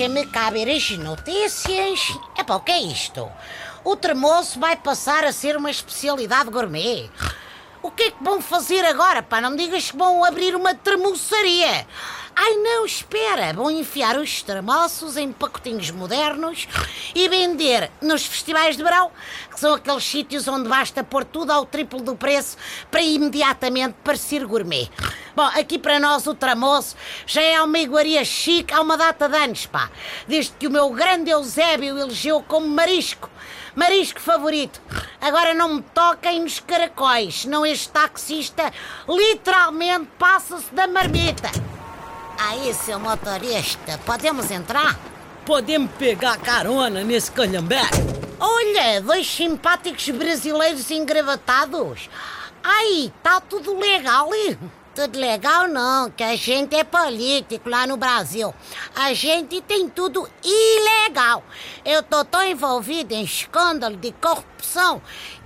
Deixa-me cá ver as notícias. Epá, o que é isto? O tremoço vai passar a ser uma especialidade gourmet. O que é que vão fazer agora, pá? Não me digas que vão abrir uma tremoçaria. Ai não, espera, vão enfiar os tremoços em pacotinhos modernos e vender nos festivais de verão, que são aqueles sítios onde basta pôr tudo ao triplo do preço para imediatamente parecer gourmet. Bom, aqui para nós o tramoço já é uma iguaria chique há uma data de anos, pá. Desde que o meu grande Eusébio elegeu como marisco. Marisco favorito. Agora não me toquem nos caracóis, senão este taxista literalmente passa-se da marmita. Aí, seu motorista, podemos entrar? Podemos pegar carona nesse calhambeque? Olha, dois simpáticos brasileiros engravatados. Ai, tá tudo legal. Tudo legal não, que a gente é político lá no Brasil. A gente tem tudo ilegal. Eu tô tão envolvido em escândalo de corrupção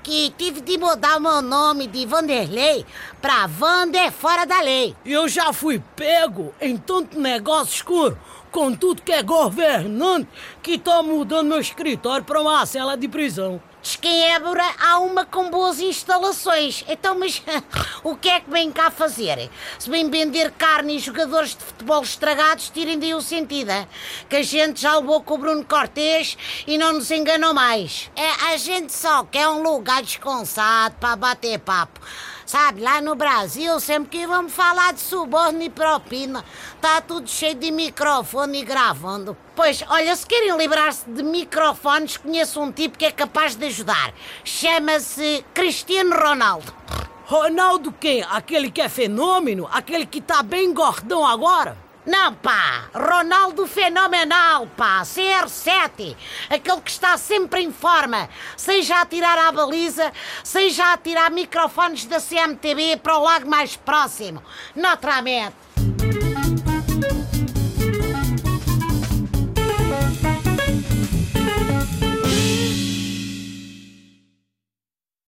que tive de mudar o meu nome de Vanderlei pra Vander fora da lei. Eu já fui pego em tanto negócio escuro com tudo que é governante que tô mudando meu escritório pra uma cela de prisão. Diz que em Évora há uma com boas instalações. Então, mas o que é que vem cá fazer? Se vem vender carne e jogadores de futebol estragados, tirem daí o sentido. hein? Que a gente já levou com o Bruno Cortês e não nos enganou mais. É, a gente só quer um lugar descansado para bater papo. Sabe, lá no Brasil, sempre que vamos falar de suborno e propina, tá tudo cheio de microfone e gravando. Pois, olha, se querem livrar-se de microfones, conheço um tipo que é capaz de ajudar. Chama-se Cristiano Ronaldo. Ronaldo quem? Aquele que é fenômeno? Aquele que tá bem gordão agora? Não, pá! Ronaldo fenomenal, pá! CR7! Aquele que está sempre em forma, seja a tirar à baliza, seja a tirar microfones da CMTV para o lago mais próximo. Naturalmente.